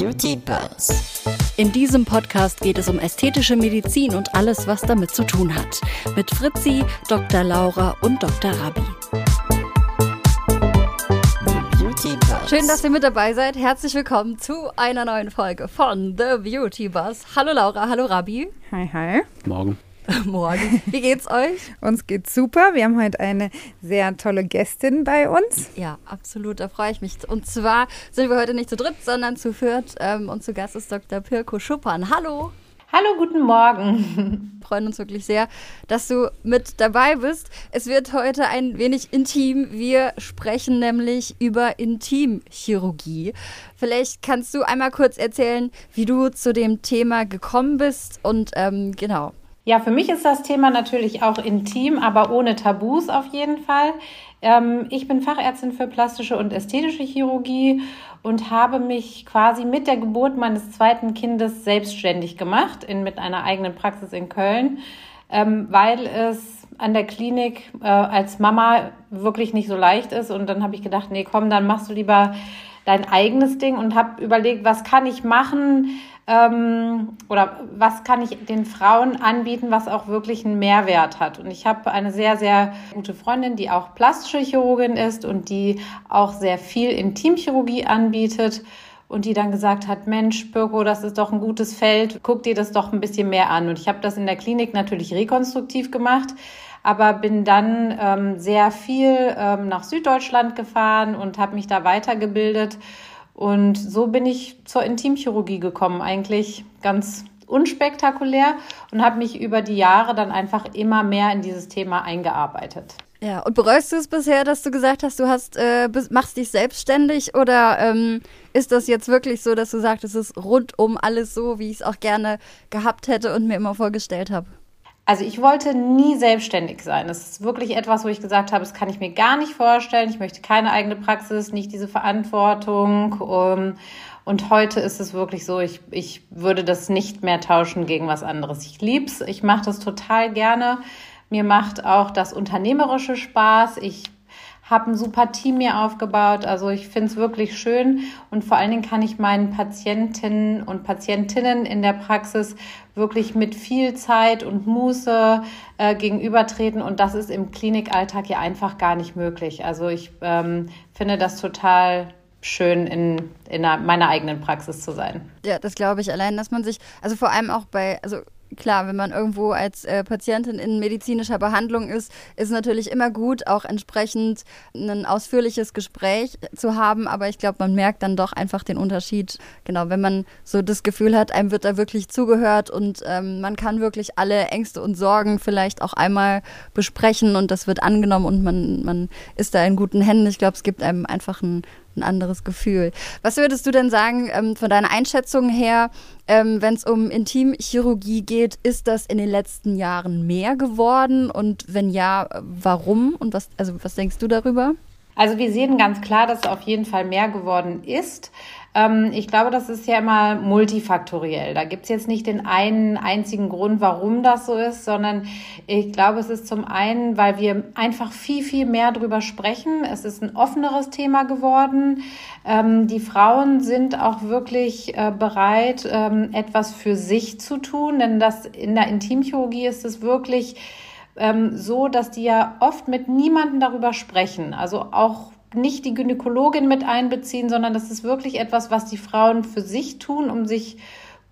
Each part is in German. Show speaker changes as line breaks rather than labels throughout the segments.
Beauty Buzz.
In diesem Podcast geht es um ästhetische Medizin und alles, was damit zu tun hat. Mit Fritzi, Dr. Laura und Dr. Rabi. Schön, dass ihr mit dabei seid. Herzlich willkommen zu einer neuen Folge von The Beauty Buzz. Hallo Laura, hallo Rabi.
Hi, hi.
Morgen.
Morgen. Wie geht's euch?
Uns geht's super. Wir haben heute eine sehr tolle Gästin bei uns.
Ja, absolut, da freue ich mich. Und zwar sind wir heute nicht zu dritt, sondern zu viert. Ähm, und zu Gast ist Dr. Pirko Schuppan. Hallo.
Hallo, guten Morgen.
Wir freuen uns wirklich sehr, dass du mit dabei bist. Es wird heute ein wenig intim. Wir sprechen nämlich über Intimchirurgie. Vielleicht kannst du einmal kurz erzählen, wie du zu dem Thema gekommen bist und ähm, genau.
Ja, für mich ist das Thema natürlich auch intim, aber ohne Tabus auf jeden Fall. Ähm, ich bin Fachärztin für plastische und ästhetische Chirurgie und habe mich quasi mit der Geburt meines zweiten Kindes selbstständig gemacht, in, mit einer eigenen Praxis in Köln, ähm, weil es an der Klinik äh, als Mama wirklich nicht so leicht ist. Und dann habe ich gedacht, nee, komm, dann machst du lieber dein eigenes Ding und habe überlegt, was kann ich machen ähm, oder was kann ich den Frauen anbieten, was auch wirklich einen Mehrwert hat. Und ich habe eine sehr, sehr gute Freundin, die auch plastische Chirurgin ist und die auch sehr viel Intimchirurgie anbietet und die dann gesagt hat, Mensch, Birko, das ist doch ein gutes Feld, guck dir das doch ein bisschen mehr an. Und ich habe das in der Klinik natürlich rekonstruktiv gemacht, aber bin dann ähm, sehr viel ähm, nach Süddeutschland gefahren und habe mich da weitergebildet. Und so bin ich zur Intimchirurgie gekommen, eigentlich ganz unspektakulär und habe mich über die Jahre dann einfach immer mehr in dieses Thema eingearbeitet.
Ja, und bereust du es bisher, dass du gesagt hast, du hast, äh, machst dich selbstständig oder ähm, ist das jetzt wirklich so, dass du sagst, es ist rundum alles so, wie ich es auch gerne gehabt hätte und mir immer vorgestellt habe?
Also ich wollte nie selbstständig sein. Das ist wirklich etwas, wo ich gesagt habe, das kann ich mir gar nicht vorstellen. Ich möchte keine eigene Praxis, nicht diese Verantwortung. Um, und heute ist es wirklich so, ich, ich würde das nicht mehr tauschen gegen was anderes. Ich lieb's, ich mache das total gerne. Mir macht auch das Unternehmerische Spaß. Ich habe ein super Team mir aufgebaut. Also ich finde es wirklich schön und vor allen Dingen kann ich meinen Patientinnen und Patientinnen in der Praxis wirklich mit viel Zeit und Muße äh, gegenübertreten und das ist im Klinikalltag ja einfach gar nicht möglich. Also ich ähm, finde das total schön in, in meiner eigenen Praxis zu sein.
Ja, das glaube ich allein, dass man sich, also vor allem auch bei, also klar, wenn man irgendwo als äh, Patientin in medizinischer Behandlung ist, ist natürlich immer gut, auch entsprechend ein ausführliches Gespräch zu haben. Aber ich glaube, man merkt dann doch einfach den Unterschied. Genau, wenn man so das Gefühl hat, einem wird da wirklich zugehört und ähm, man kann wirklich alle Ängste und Sorgen vielleicht auch einmal besprechen und das wird angenommen und man, man ist da in guten Händen. Ich glaube, es gibt einem einfach ein, ein anderes Gefühl. Was würdest du denn sagen, ähm, von deiner Einschätzung her, ähm, wenn es um Intimchirurgie geht, ist das in den letzten Jahren mehr geworden? Und wenn ja, warum? Und was, also was denkst du darüber?
Also wir sehen ganz klar, dass es auf jeden Fall mehr geworden ist. Ähm, ich glaube, das ist ja immer multifaktoriell. Da gibt es jetzt nicht den einen einzigen Grund, warum das so ist, sondern ich glaube, es ist zum einen, weil wir einfach viel, viel mehr drüber sprechen. Es ist ein offeneres Thema geworden. Ähm, die Frauen sind auch wirklich äh, bereit, ähm, etwas für sich zu tun, denn das in der Intimchirurgie ist es wirklich so, dass die ja oft mit niemandem darüber sprechen. Also auch nicht die Gynäkologin mit einbeziehen, sondern das ist wirklich etwas, was die Frauen für sich tun, um sich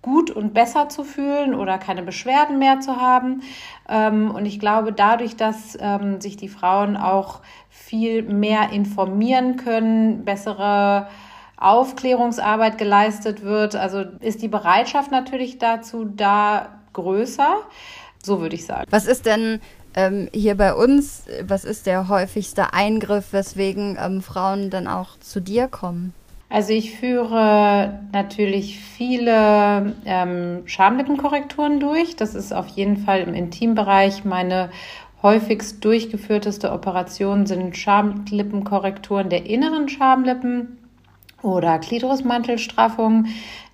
gut und besser zu fühlen oder keine Beschwerden mehr zu haben. Ähm, und ich glaube, dadurch, dass ähm, sich die Frauen auch viel mehr informieren können, bessere Aufklärungsarbeit geleistet wird, also ist die Bereitschaft natürlich dazu da größer. So würde ich sagen.
Was ist denn ähm, hier bei uns, was ist der häufigste Eingriff, weswegen ähm, Frauen dann auch zu dir kommen?
Also ich führe natürlich viele ähm, Schamlippenkorrekturen durch. Das ist auf jeden Fall im Intimbereich meine häufigst durchgeführteste Operation sind Schamlippenkorrekturen der inneren Schamlippen oder Klitorismantelstraffung.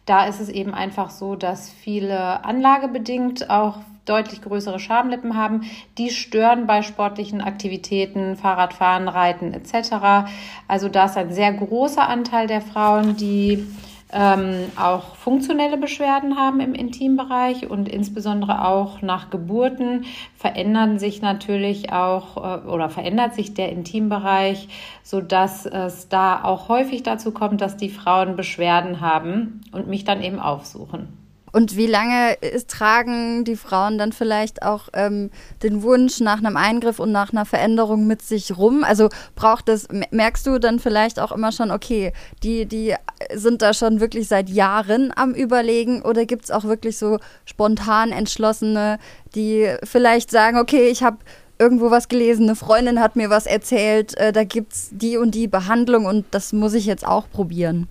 Da ist es eben einfach so, dass viele anlagebedingt auch deutlich größere Schamlippen haben. Die stören bei sportlichen Aktivitäten, Fahrradfahren, Reiten etc. Also da ist ein sehr großer Anteil der Frauen, die ähm, auch funktionelle Beschwerden haben im Intimbereich und insbesondere auch nach Geburten verändern sich natürlich auch äh, oder verändert sich der Intimbereich, so dass es da auch häufig dazu kommt, dass die Frauen Beschwerden haben und mich dann eben aufsuchen.
Und wie lange ist, tragen die Frauen dann vielleicht auch ähm, den Wunsch nach einem Eingriff und nach einer Veränderung mit sich rum? Also braucht das, merkst du dann vielleicht auch immer schon, okay, die, die sind da schon wirklich seit Jahren am Überlegen oder gibt es auch wirklich so spontan entschlossene, die vielleicht sagen, okay, ich habe irgendwo was gelesen, eine Freundin hat mir was erzählt, äh, da gibt es die und die Behandlung und das muss ich jetzt auch probieren.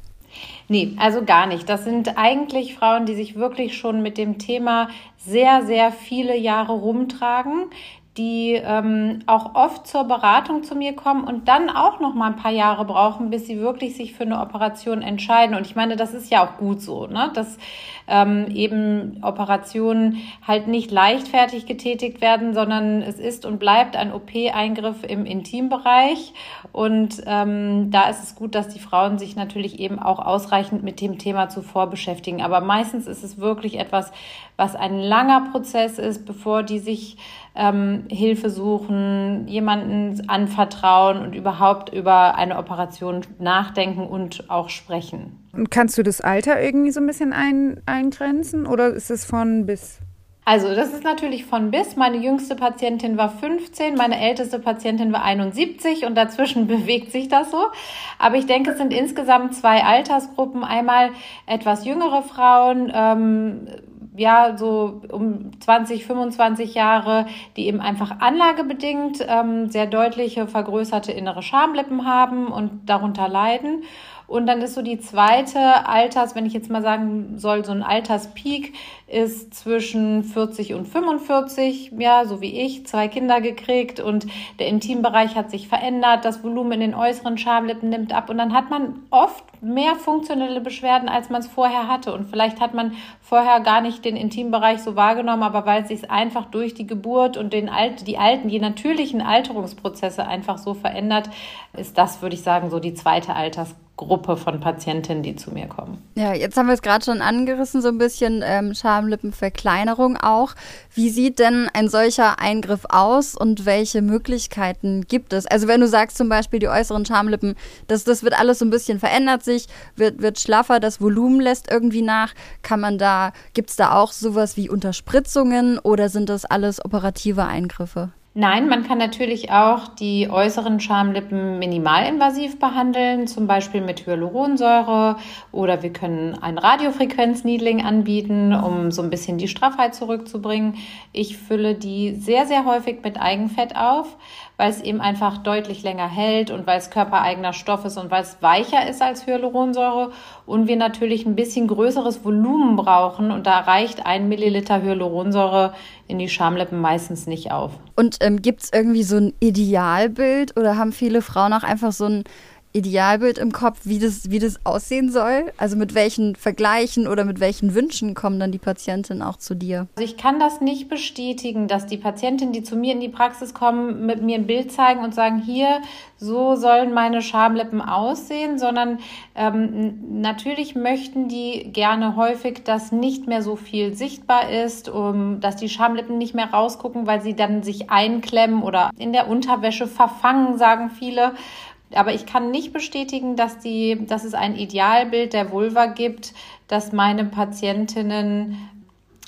Nee, also gar nicht. Das sind eigentlich Frauen, die sich wirklich schon mit dem Thema sehr, sehr viele Jahre rumtragen, die ähm, auch oft zur Beratung zu mir kommen und dann auch noch mal ein paar Jahre brauchen, bis sie wirklich sich für eine Operation entscheiden. Und ich meine, das ist ja auch gut so, ne? dass ähm, eben Operationen halt nicht leichtfertig getätigt werden, sondern es ist und bleibt ein OP-Eingriff im Intimbereich. Und ähm, da ist es gut, dass die Frauen sich natürlich eben auch ausreichend mit dem Thema zuvor beschäftigen. Aber meistens ist es wirklich etwas, was ein langer Prozess ist, bevor die sich ähm, Hilfe suchen, jemanden anvertrauen und überhaupt über eine Operation nachdenken und auch sprechen.
Und kannst du das Alter irgendwie so ein bisschen ein, eingrenzen oder ist es von bis?
Also, das ist natürlich von bis. Meine jüngste Patientin war 15, meine älteste Patientin war 71 und dazwischen bewegt sich das so. Aber ich denke, es sind insgesamt zwei Altersgruppen. Einmal etwas jüngere Frauen, ähm, ja, so um 20, 25 Jahre, die eben einfach anlagebedingt ähm, sehr deutliche vergrößerte innere Schamlippen haben und darunter leiden. Und dann ist so die zweite Alters, wenn ich jetzt mal sagen soll, so ein Alterspeak ist zwischen 40 und 45, ja, so wie ich, zwei Kinder gekriegt und der Intimbereich hat sich verändert, das Volumen in den äußeren Schamlippen nimmt ab und dann hat man oft mehr funktionelle Beschwerden, als man es vorher hatte. Und vielleicht hat man vorher gar nicht den Intimbereich so wahrgenommen, aber weil es sich einfach durch die Geburt und den Alt, die alten, die natürlichen Alterungsprozesse einfach so verändert, ist das, würde ich sagen, so die zweite Altersgruppe. Gruppe von Patientinnen, die zu mir kommen.
Ja, jetzt haben wir es gerade schon angerissen, so ein bisschen ähm, Schamlippenverkleinerung auch. Wie sieht denn ein solcher Eingriff aus und welche Möglichkeiten gibt es? Also wenn du sagst zum Beispiel die äußeren Schamlippen, das, das wird alles so ein bisschen verändert sich, wird, wird schlaffer, das Volumen lässt irgendwie nach. Kann man da, gibt es da auch sowas wie Unterspritzungen oder sind das alles operative Eingriffe?
Nein, man kann natürlich auch die äußeren Schamlippen minimalinvasiv behandeln, zum Beispiel mit Hyaluronsäure oder wir können ein Radiofrequenzneedling anbieten, um so ein bisschen die Straffheit zurückzubringen. Ich fülle die sehr, sehr häufig mit Eigenfett auf weil es eben einfach deutlich länger hält und weil es körpereigener Stoff ist und weil es weicher ist als Hyaluronsäure und wir natürlich ein bisschen größeres Volumen brauchen und da reicht ein Milliliter Hyaluronsäure in die Schamlippen meistens nicht auf.
Und ähm, gibt es irgendwie so ein Idealbild oder haben viele Frauen auch einfach so ein Idealbild im Kopf, wie das, wie das aussehen soll? Also mit welchen Vergleichen oder mit welchen Wünschen kommen dann die Patientinnen auch zu dir?
Also ich kann das nicht bestätigen, dass die Patientinnen, die zu mir in die Praxis kommen, mit mir ein Bild zeigen und sagen, hier, so sollen meine Schamlippen aussehen, sondern ähm, natürlich möchten die gerne häufig, dass nicht mehr so viel sichtbar ist, um, dass die Schamlippen nicht mehr rausgucken, weil sie dann sich einklemmen oder in der Unterwäsche verfangen, sagen viele. Aber ich kann nicht bestätigen, dass, die, dass es ein Idealbild der Vulva gibt, das meine Patientinnen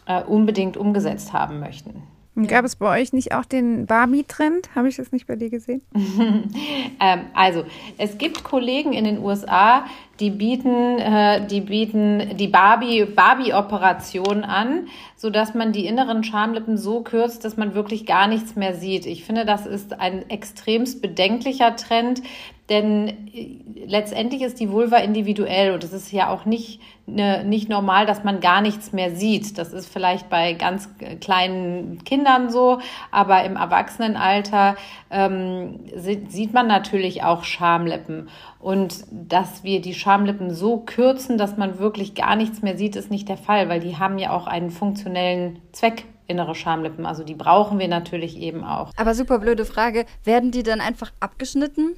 äh, unbedingt umgesetzt haben möchten.
Gab es bei euch nicht auch den Barbie-Trend? Habe ich das nicht bei dir gesehen?
ähm, also, es gibt Kollegen in den USA, die bieten, äh, die bieten die Barbie, Barbie-Operation an, so dass man die inneren Schamlippen so kürzt, dass man wirklich gar nichts mehr sieht. Ich finde, das ist ein extremst bedenklicher Trend, denn äh, letztendlich ist die Vulva individuell und es ist ja auch nicht, ne, nicht normal, dass man gar nichts mehr sieht. Das ist vielleicht bei ganz kleinen Kindern so, aber im Erwachsenenalter ähm, sieht man natürlich auch Schamlippen. Und dass wir die Schamlippen so kürzen, dass man wirklich gar nichts mehr sieht, ist nicht der Fall, weil die haben ja auch einen funktionellen Zweck innere Schamlippen. Also die brauchen wir natürlich eben auch.
Aber super blöde Frage, werden die dann einfach abgeschnitten?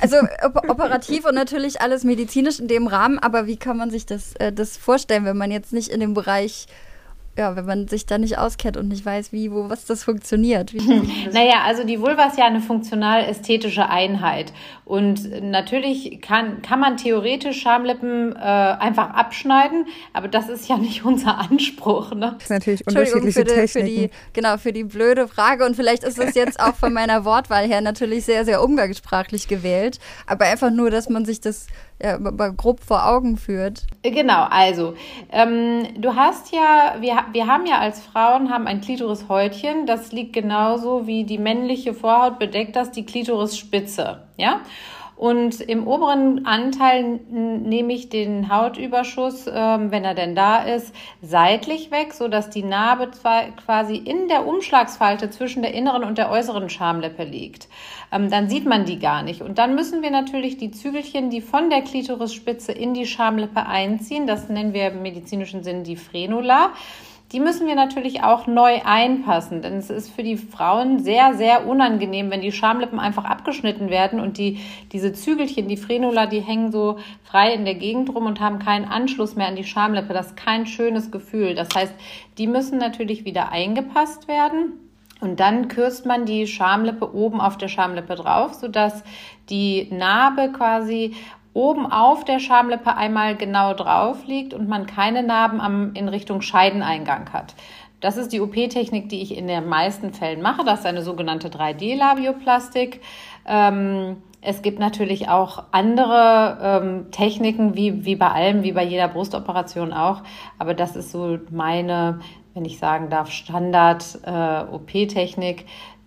Also op operativ und natürlich alles medizinisch in dem Rahmen, aber wie kann man sich das, äh, das vorstellen, wenn man jetzt nicht in dem Bereich ja, wenn man sich da nicht auskennt und nicht weiß, wie, wo, was das funktioniert.
naja, also die Vulva ist ja eine funktional-ästhetische Einheit. Und natürlich kann, kann man theoretisch Schamlippen äh, einfach abschneiden, aber das ist ja nicht unser Anspruch. Ne?
Das ist natürlich unterschiedliche
für die, für die, Genau, für die blöde Frage. Und vielleicht ist es jetzt auch von meiner Wortwahl her natürlich sehr, sehr umgangssprachlich gewählt. Aber einfach nur, dass man sich das ja, grob vor Augen führt.
Genau, also ähm, du hast ja, wir, wir haben ja als Frauen haben ein Klitorishäutchen, das liegt genauso wie die männliche Vorhaut bedeckt das die Klitorisspitze, ja. Und im oberen Anteil nehme ich den Hautüberschuss, ähm, wenn er denn da ist, seitlich weg, so dass die Narbe quasi in der Umschlagsfalte zwischen der inneren und der äußeren Schamlippe liegt. Ähm, dann sieht man die gar nicht. Und dann müssen wir natürlich die Zügelchen, die von der Klitorisspitze in die Schamlippe einziehen, das nennen wir im medizinischen Sinn die Frenula die müssen wir natürlich auch neu einpassen, denn es ist für die Frauen sehr, sehr unangenehm, wenn die Schamlippen einfach abgeschnitten werden und die, diese Zügelchen, die Frenula, die hängen so frei in der Gegend rum und haben keinen Anschluss mehr an die Schamlippe. Das ist kein schönes Gefühl. Das heißt, die müssen natürlich wieder eingepasst werden. Und dann kürzt man die Schamlippe oben auf der Schamlippe drauf, sodass die Narbe quasi oben auf der Schamlippe einmal genau drauf liegt und man keine Narben am, in Richtung Scheideneingang hat. Das ist die OP-Technik, die ich in den meisten Fällen mache. Das ist eine sogenannte 3D-Labioplastik. Ähm, es gibt natürlich auch andere ähm, Techniken, wie, wie bei allem, wie bei jeder Brustoperation auch. Aber das ist so meine, wenn ich sagen darf, Standard-OP-Technik, äh,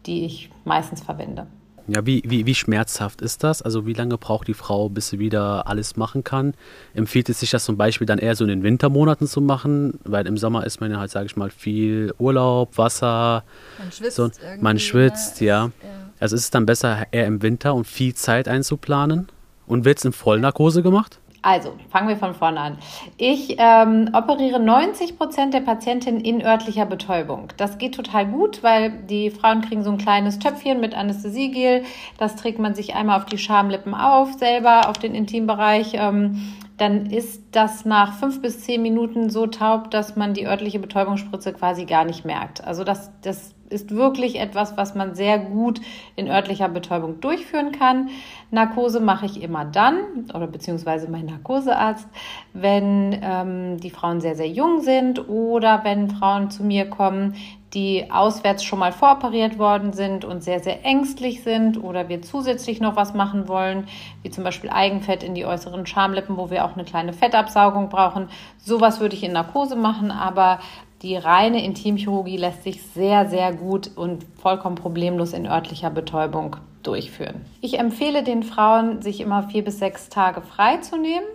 die ich meistens verwende.
Ja, wie, wie, wie schmerzhaft ist das? Also wie lange braucht die Frau, bis sie wieder alles machen kann? Empfiehlt es sich das zum Beispiel dann eher so in den Wintermonaten zu machen? Weil im Sommer ist man ja halt, sage ich mal, viel Urlaub, Wasser.
Man schwitzt.
So, man schwitzt, ne? ja. ja. Also ist es dann besser, eher im Winter und viel Zeit einzuplanen? Und wird es in Vollnarkose gemacht?
Also, fangen wir von vorne an. Ich ähm, operiere 90 Prozent der Patientinnen in örtlicher Betäubung. Das geht total gut, weil die Frauen kriegen so ein kleines Töpfchen mit Anästhesiegel. Das trägt man sich einmal auf die Schamlippen auf, selber auf den Intimbereich. Ähm, dann ist das nach fünf bis zehn Minuten so taub, dass man die örtliche Betäubungsspritze quasi gar nicht merkt. Also das, das ist wirklich etwas, was man sehr gut in örtlicher Betäubung durchführen kann. Narkose mache ich immer dann, oder beziehungsweise mein Narkosearzt, wenn ähm, die Frauen sehr, sehr jung sind oder wenn Frauen zu mir kommen, die auswärts schon mal voroperiert worden sind und sehr, sehr ängstlich sind oder wir zusätzlich noch was machen wollen, wie zum Beispiel Eigenfett in die äußeren Schamlippen, wo wir auch eine kleine Fettabsaugung brauchen. Sowas würde ich in Narkose machen, aber die reine Intimchirurgie lässt sich sehr, sehr gut und vollkommen problemlos in örtlicher Betäubung durchführen. Ich empfehle den Frauen, sich immer vier bis sechs Tage frei zu nehmen.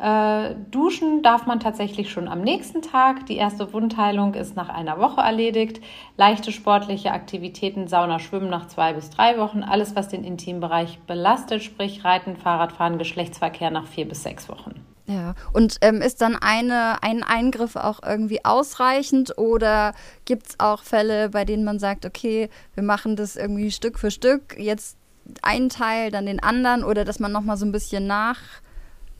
Äh, duschen darf man tatsächlich schon am nächsten Tag. Die erste Wundheilung ist nach einer Woche erledigt. Leichte sportliche Aktivitäten, Sauna, Schwimmen nach zwei bis drei Wochen. Alles, was den Intimbereich belastet, sprich Reiten, Fahrradfahren, Geschlechtsverkehr nach vier bis sechs Wochen.
Ja, und ähm, ist dann eine, ein Eingriff auch irgendwie ausreichend oder gibt es auch Fälle, bei denen man sagt, okay, wir machen das irgendwie Stück für Stück, jetzt einen Teil, dann den anderen oder dass man nochmal so ein bisschen nach,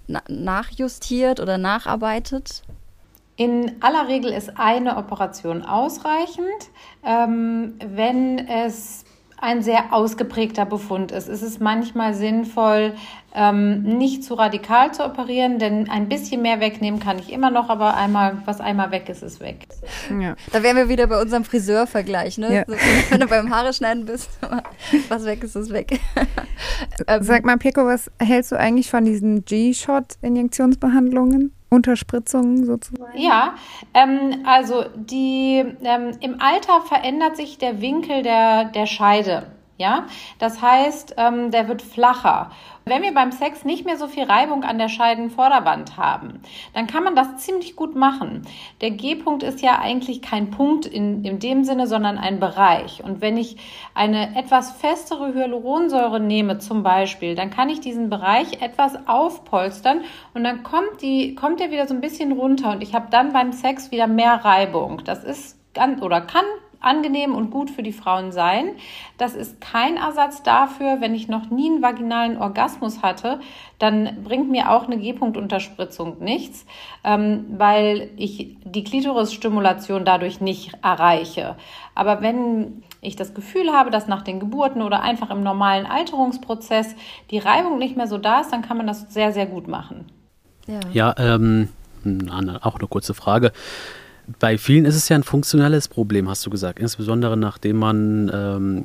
na, nachjustiert oder nacharbeitet?
In aller Regel ist eine Operation ausreichend. Ähm, wenn es ein sehr ausgeprägter Befund ist. Es ist manchmal sinnvoll, ähm, nicht zu radikal zu operieren, denn ein bisschen mehr wegnehmen kann ich immer noch, aber einmal, was einmal weg ist, ist weg.
Ja. Da wären wir wieder bei unserem Friseurvergleich, ne? Ja. So, wenn du beim Haare schneiden bist, was weg ist, ist weg.
Sag mal, Pico, was hältst du eigentlich von diesen G-Shot-Injektionsbehandlungen? Unterspritzungen sozusagen?
Ja, ähm, also die, ähm, im Alter verändert sich der Winkel der, der Scheide. Ja, das heißt, ähm, der wird flacher. Wenn wir beim Sex nicht mehr so viel Reibung an der Scheidenvorderwand haben, dann kann man das ziemlich gut machen. Der G-Punkt ist ja eigentlich kein Punkt in, in dem Sinne, sondern ein Bereich. Und wenn ich eine etwas festere Hyaluronsäure nehme zum Beispiel, dann kann ich diesen Bereich etwas aufpolstern und dann kommt, die, kommt der wieder so ein bisschen runter und ich habe dann beim Sex wieder mehr Reibung. Das ist oder kann angenehm und gut für die Frauen sein. Das ist kein Ersatz dafür, wenn ich noch nie einen vaginalen Orgasmus hatte, dann bringt mir auch eine G-Punkt-Unterspritzung nichts, ähm, weil ich die Klitorisstimulation dadurch nicht erreiche. Aber wenn ich das Gefühl habe, dass nach den Geburten oder einfach im normalen Alterungsprozess die Reibung nicht mehr so da ist, dann kann man das sehr, sehr gut machen.
Ja, ja ähm, auch eine kurze Frage bei vielen ist es ja ein funktionelles Problem, hast du gesagt. Insbesondere nachdem man ähm,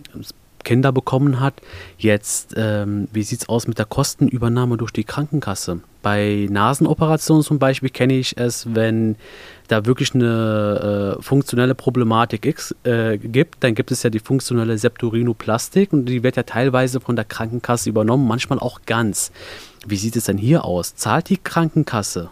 Kinder bekommen hat. Jetzt, ähm, wie sieht es aus mit der Kostenübernahme durch die Krankenkasse? Bei Nasenoperationen zum Beispiel kenne ich es, wenn da wirklich eine äh, funktionelle Problematik X, äh, gibt, dann gibt es ja die funktionelle Septorinoplastik und die wird ja teilweise von der Krankenkasse übernommen, manchmal auch ganz. Wie sieht es denn hier aus? Zahlt die Krankenkasse?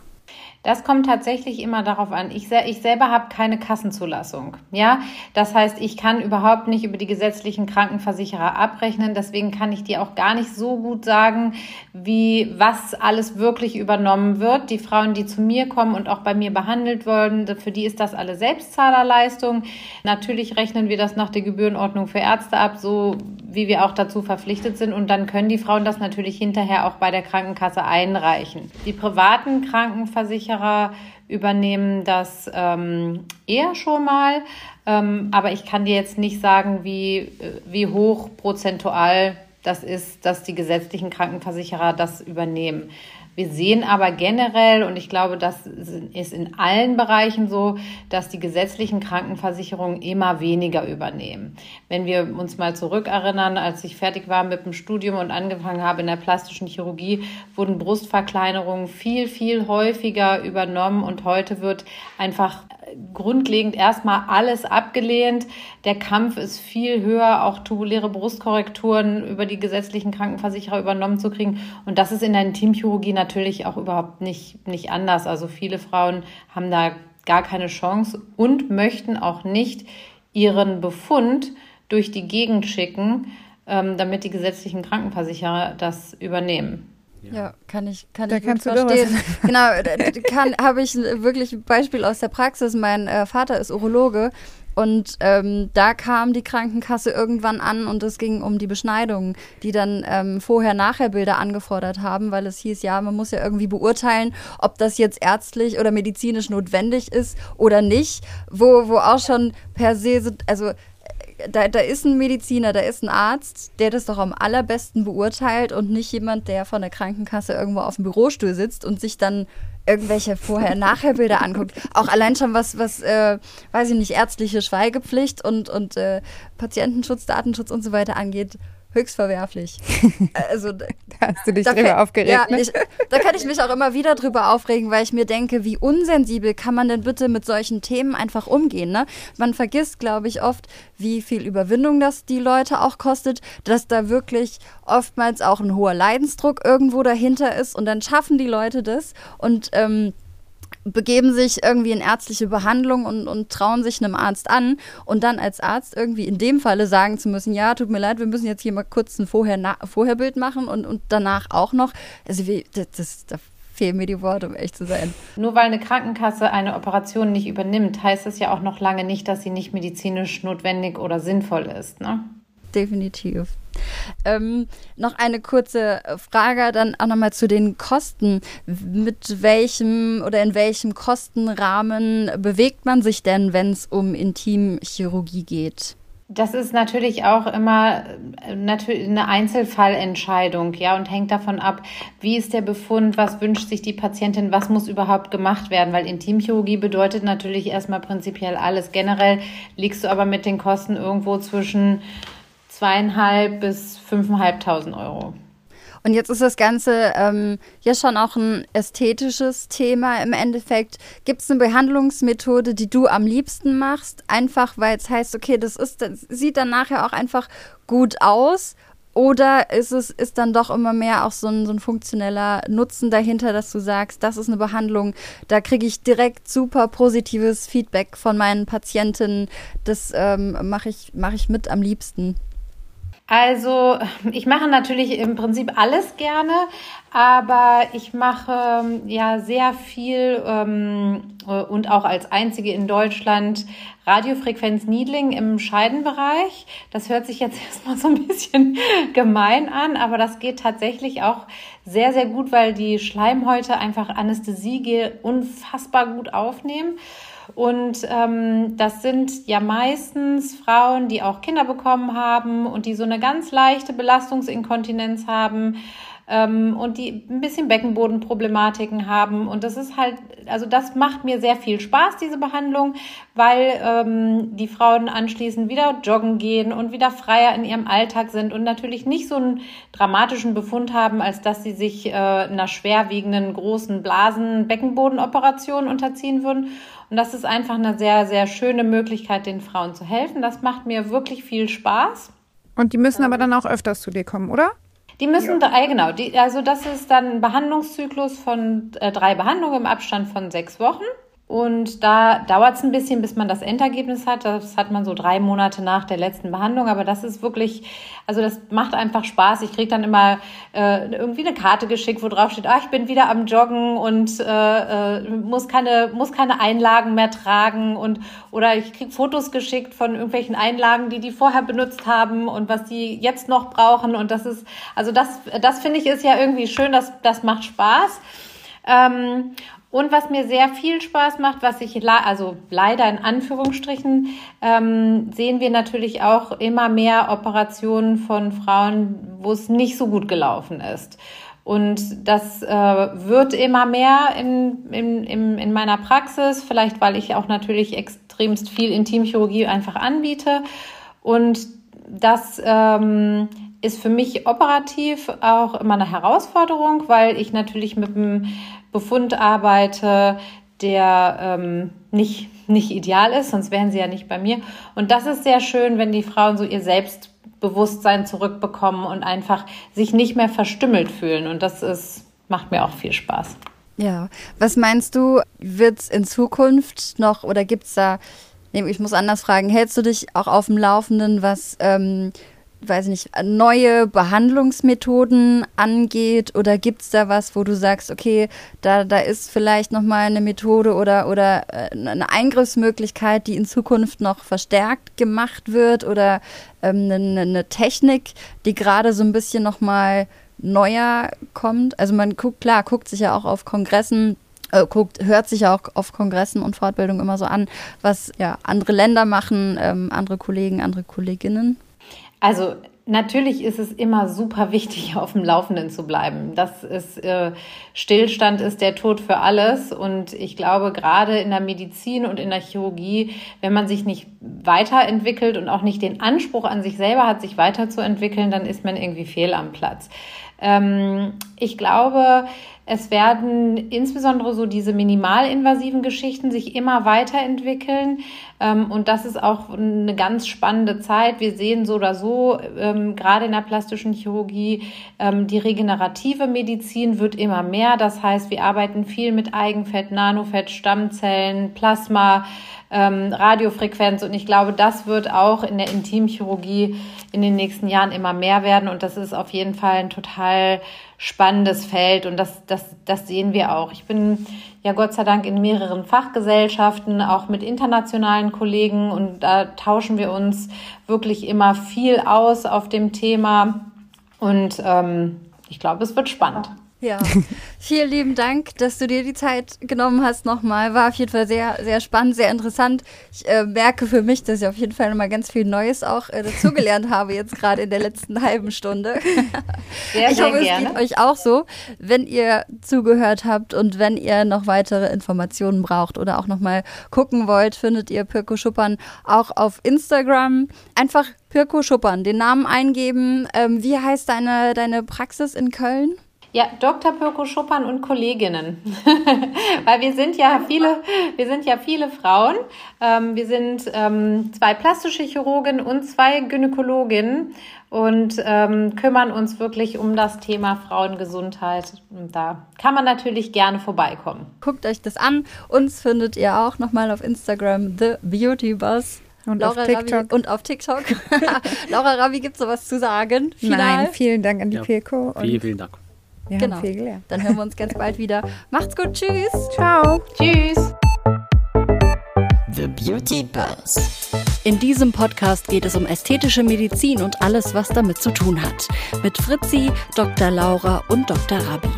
Das kommt tatsächlich immer darauf an. Ich, ich selber habe keine Kassenzulassung. Ja, das heißt, ich kann überhaupt nicht über die gesetzlichen Krankenversicherer abrechnen. Deswegen kann ich dir auch gar nicht so gut sagen, wie was alles wirklich übernommen wird. Die Frauen, die zu mir kommen und auch bei mir behandelt werden, für die ist das alle Selbstzahlerleistung. Natürlich rechnen wir das nach der Gebührenordnung für Ärzte ab, so wie wir auch dazu verpflichtet sind. Und dann können die Frauen das natürlich hinterher auch bei der Krankenkasse einreichen. Die privaten Krankenversicherer Versicherer übernehmen das ähm, eher schon mal. Ähm, aber ich kann dir jetzt nicht sagen, wie, äh, wie hoch prozentual das ist, dass die gesetzlichen Krankenversicherer das übernehmen. Wir sehen aber generell, und ich glaube, das ist in allen Bereichen so, dass die gesetzlichen Krankenversicherungen immer weniger übernehmen. Wenn wir uns mal zurückerinnern, als ich fertig war mit dem Studium und angefangen habe in der plastischen Chirurgie, wurden Brustverkleinerungen viel, viel häufiger übernommen und heute wird einfach grundlegend erstmal alles abgelehnt. Der Kampf ist viel höher, auch tubuläre Brustkorrekturen über die gesetzlichen Krankenversicherer übernommen zu kriegen. Und das ist in der Intimchirurgie natürlich auch überhaupt nicht, nicht anders. Also viele Frauen haben da gar keine Chance und möchten auch nicht ihren Befund durch die Gegend schicken, ähm, damit die gesetzlichen Krankenversicherer das übernehmen.
Ja, kann ich, kann da ich gut verstehen. genau, kann habe ich wirklich ein Beispiel aus der Praxis. Mein äh, Vater ist Urologe und ähm, da kam die Krankenkasse irgendwann an und es ging um die Beschneidungen, die dann ähm, Vorher-Nachher-Bilder angefordert haben, weil es hieß, ja, man muss ja irgendwie beurteilen, ob das jetzt ärztlich oder medizinisch notwendig ist oder nicht, wo, wo auch schon per se, also da, da ist ein Mediziner, da ist ein Arzt, der das doch am allerbesten beurteilt und nicht jemand, der von der Krankenkasse irgendwo auf dem Bürostuhl sitzt und sich dann irgendwelche Vorher-Nachher-Bilder anguckt. Auch allein schon was, was, äh, weiß ich nicht, ärztliche Schweigepflicht und, und äh, Patientenschutz, Datenschutz und so weiter angeht höchst verwerflich.
Also, da hast du dich drüber aufgeregt. Ja,
ne? ich, da kann ich mich auch immer wieder drüber aufregen, weil ich mir denke, wie unsensibel kann man denn bitte mit solchen Themen einfach umgehen? Ne? Man vergisst, glaube ich, oft, wie viel Überwindung das die Leute auch kostet, dass da wirklich oftmals auch ein hoher Leidensdruck irgendwo dahinter ist und dann schaffen die Leute das und ähm, begeben sich irgendwie in ärztliche Behandlung und, und trauen sich einem Arzt an und dann als Arzt irgendwie in dem Falle sagen zu müssen, ja, tut mir leid, wir müssen jetzt hier mal kurz ein Vorher Vorherbild machen und, und danach auch noch. Also wie, das, das, da fehlen mir die Worte, um echt zu sein.
Nur weil eine Krankenkasse eine Operation nicht übernimmt, heißt das ja auch noch lange nicht, dass sie nicht medizinisch notwendig oder sinnvoll ist. Ne?
Definitiv. Ähm, noch eine kurze Frage dann auch nochmal zu den Kosten. Mit welchem oder in welchem Kostenrahmen bewegt man sich denn, wenn es um Intimchirurgie geht?
Das ist natürlich auch immer äh, eine Einzelfallentscheidung, ja, und hängt davon ab, wie ist der Befund, was wünscht sich die Patientin, was muss überhaupt gemacht werden, weil Intimchirurgie bedeutet natürlich erstmal prinzipiell alles. Generell liegst du aber mit den Kosten irgendwo zwischen zweieinhalb bis fünfeinhalbtausend Euro.
Und jetzt ist das Ganze ähm, ja schon auch ein ästhetisches Thema im Endeffekt. Gibt es eine Behandlungsmethode, die du am liebsten machst? Einfach weil es heißt, okay, das, ist, das sieht dann nachher auch einfach gut aus. Oder ist es ist dann doch immer mehr auch so ein, so ein funktioneller Nutzen dahinter, dass du sagst, das ist eine Behandlung, da kriege ich direkt super positives Feedback von meinen Patientinnen. Das ähm, mache ich, mach ich mit am liebsten.
Also ich mache natürlich im Prinzip alles gerne, aber ich mache ja sehr viel ähm, und auch als einzige in Deutschland Radiofrequenz Needling im Scheidenbereich. Das hört sich jetzt erstmal so ein bisschen gemein an, aber das geht tatsächlich auch sehr, sehr gut, weil die Schleimhäute einfach Anästhesie unfassbar gut aufnehmen. Und ähm, das sind ja meistens Frauen, die auch Kinder bekommen haben und die so eine ganz leichte Belastungsinkontinenz haben ähm, und die ein bisschen Beckenbodenproblematiken haben. Und das ist halt, also das macht mir sehr viel Spaß, diese Behandlung, weil ähm, die Frauen anschließend wieder joggen gehen und wieder freier in ihrem Alltag sind und natürlich nicht so einen dramatischen Befund haben, als dass sie sich äh, einer schwerwiegenden großen Blasen-Beckenbodenoperation unterziehen würden. Und das ist einfach eine sehr, sehr schöne Möglichkeit, den Frauen zu helfen. Das macht mir wirklich viel Spaß.
Und die müssen aber dann auch öfters zu dir kommen, oder?
Die müssen ja. drei, genau. Die, also das ist dann ein Behandlungszyklus von äh, drei Behandlungen im Abstand von sechs Wochen. Und da dauert es ein bisschen, bis man das Endergebnis hat. Das hat man so drei Monate nach der letzten Behandlung. Aber das ist wirklich, also das macht einfach Spaß. Ich kriege dann immer äh, irgendwie eine Karte geschickt, wo drauf steht, ah, ich bin wieder am Joggen und äh, äh, muss, keine, muss keine Einlagen mehr tragen. Und, oder ich kriege Fotos geschickt von irgendwelchen Einlagen, die die vorher benutzt haben und was die jetzt noch brauchen. Und das ist, also das, das finde ich ist ja irgendwie schön, das, das macht Spaß. Ähm, und was mir sehr viel Spaß macht, was ich also leider in Anführungsstrichen ähm, sehen wir natürlich auch immer mehr Operationen von Frauen, wo es nicht so gut gelaufen ist. Und das äh, wird immer mehr in, in, in, in meiner Praxis, vielleicht weil ich auch natürlich extremst viel Intimchirurgie einfach anbiete. Und das ähm, ist für mich operativ auch immer eine Herausforderung, weil ich natürlich mit dem Befund arbeite, der ähm, nicht, nicht ideal ist, sonst wären sie ja nicht bei mir. Und das ist sehr schön, wenn die Frauen so ihr Selbstbewusstsein zurückbekommen und einfach sich nicht mehr verstümmelt fühlen. Und das ist, macht mir auch viel Spaß.
Ja, was meinst du, wird es in Zukunft noch oder gibt es da, ich muss anders fragen, hältst du dich auch auf dem Laufenden, was ähm, weiß nicht, neue Behandlungsmethoden angeht? Oder gibt es da was, wo du sagst, okay, da, da ist vielleicht nochmal eine Methode oder, oder äh, eine Eingriffsmöglichkeit, die in Zukunft noch verstärkt gemacht wird oder ähm, eine, eine Technik, die gerade so ein bisschen nochmal neuer kommt? Also man guckt, klar, guckt sich ja auch auf Kongressen äh, guckt, hört sich auch auf Kongressen und Fortbildung immer so an, was ja andere Länder machen, ähm, andere Kollegen, andere Kolleginnen.
Also natürlich ist es immer super wichtig, auf dem Laufenden zu bleiben. Das ist äh, Stillstand ist der Tod für alles. Und ich glaube, gerade in der Medizin und in der Chirurgie, wenn man sich nicht weiterentwickelt und auch nicht den Anspruch an sich selber hat, sich weiterzuentwickeln, dann ist man irgendwie fehl am Platz. Ähm, ich glaube, es werden insbesondere so diese minimalinvasiven Geschichten sich immer weiterentwickeln. Ähm, und das ist auch eine ganz spannende Zeit. Wir sehen so oder so, ähm, gerade in der plastischen Chirurgie, ähm, die regenerative Medizin wird immer mehr. Das heißt, wir arbeiten viel mit Eigenfett, Nanofett, Stammzellen, Plasma, Radiofrequenz. Und ich glaube, das wird auch in der Intimchirurgie in den nächsten Jahren immer mehr werden. Und das ist auf jeden Fall ein total spannendes Feld. Und das, das, das sehen wir auch. Ich bin ja Gott sei Dank in mehreren Fachgesellschaften, auch mit internationalen Kollegen. Und da tauschen wir uns wirklich immer viel aus auf dem Thema. Und ähm, ich glaube, es wird spannend.
Ja, vielen lieben Dank, dass du dir die Zeit genommen hast nochmal. War auf jeden Fall sehr, sehr spannend, sehr interessant. Ich äh, merke für mich, dass ich auf jeden Fall nochmal ganz viel Neues auch äh, dazugelernt habe, jetzt gerade in der letzten halben Stunde. Sehr, ich hoffe, sehr es geht euch auch so, wenn ihr zugehört habt und wenn ihr noch weitere Informationen braucht oder auch nochmal gucken wollt, findet ihr Pirko Schuppern auch auf Instagram. Einfach Pirko Schuppern, den Namen eingeben. Ähm, wie heißt deine, deine Praxis in Köln?
Ja, Dr. Pirko Schuppern und Kolleginnen. Weil wir sind ja viele, wir sind ja viele Frauen. Ähm, wir sind ähm, zwei plastische Chirurgen und zwei Gynäkologinnen und ähm, kümmern uns wirklich um das Thema Frauengesundheit. Und da kann man natürlich gerne vorbeikommen.
Guckt euch das an. Uns findet ihr auch nochmal auf Instagram The Beauty Buzz.
Und
Laura
auf TikTok.
Ravi und auf TikTok. Laura Ravi, gibt es sowas zu sagen? Final?
Nein, vielen Dank an die
Ja,
Pilko.
Vielen, vielen Dank.
Wir
Genau.
haben viel gelernt.
Dann hören wir uns ganz bald wieder. Macht's gut, tschüss.
Ciao.
Tschüss.
The Beauty Buzz.
In diesem Podcast geht es um ästhetische Medizin und alles, was damit zu tun hat. Mit Fritzi, Dr. Laura und Dr. Rabi.